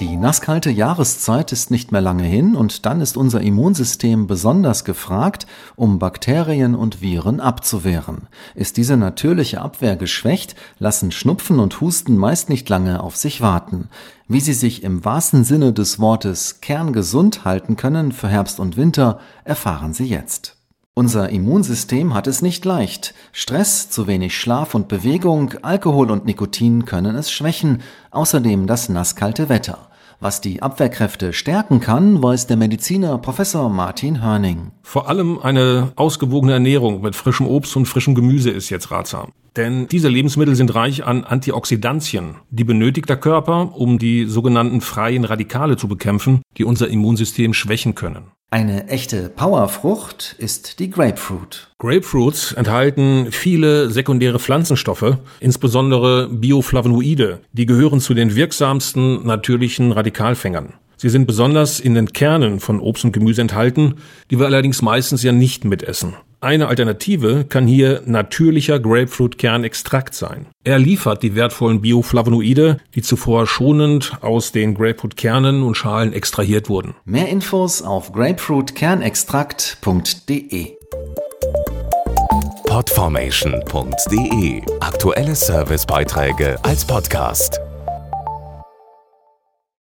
Die nasskalte Jahreszeit ist nicht mehr lange hin und dann ist unser Immunsystem besonders gefragt, um Bakterien und Viren abzuwehren. Ist diese natürliche Abwehr geschwächt, lassen Schnupfen und Husten meist nicht lange auf sich warten. Wie sie sich im wahrsten Sinne des Wortes kerngesund halten können für Herbst und Winter, erfahren Sie jetzt. Unser Immunsystem hat es nicht leicht. Stress, zu wenig Schlaf und Bewegung, Alkohol und Nikotin können es schwächen, außerdem das nasskalte Wetter. Was die Abwehrkräfte stärken kann, weiß der Mediziner Professor Martin Hörning. Vor allem eine ausgewogene Ernährung mit frischem Obst und frischem Gemüse ist jetzt ratsam. Denn diese Lebensmittel sind reich an Antioxidantien, die benötigt der Körper, um die sogenannten freien Radikale zu bekämpfen, die unser Immunsystem schwächen können. Eine echte Powerfrucht ist die Grapefruit. Grapefruits enthalten viele sekundäre Pflanzenstoffe, insbesondere Bioflavonoide. Die gehören zu den wirksamsten natürlichen Radikalfängern. Sie sind besonders in den Kernen von Obst und Gemüse enthalten, die wir allerdings meistens ja nicht mitessen. Eine Alternative kann hier natürlicher Grapefruit-Kernextrakt sein. Er liefert die wertvollen Bioflavonoide, die zuvor schonend aus den Grapefruit-Kernen und Schalen extrahiert wurden. Mehr Infos auf grapefruitkernextrakt.de. Podformation.de Aktuelle Servicebeiträge als Podcast.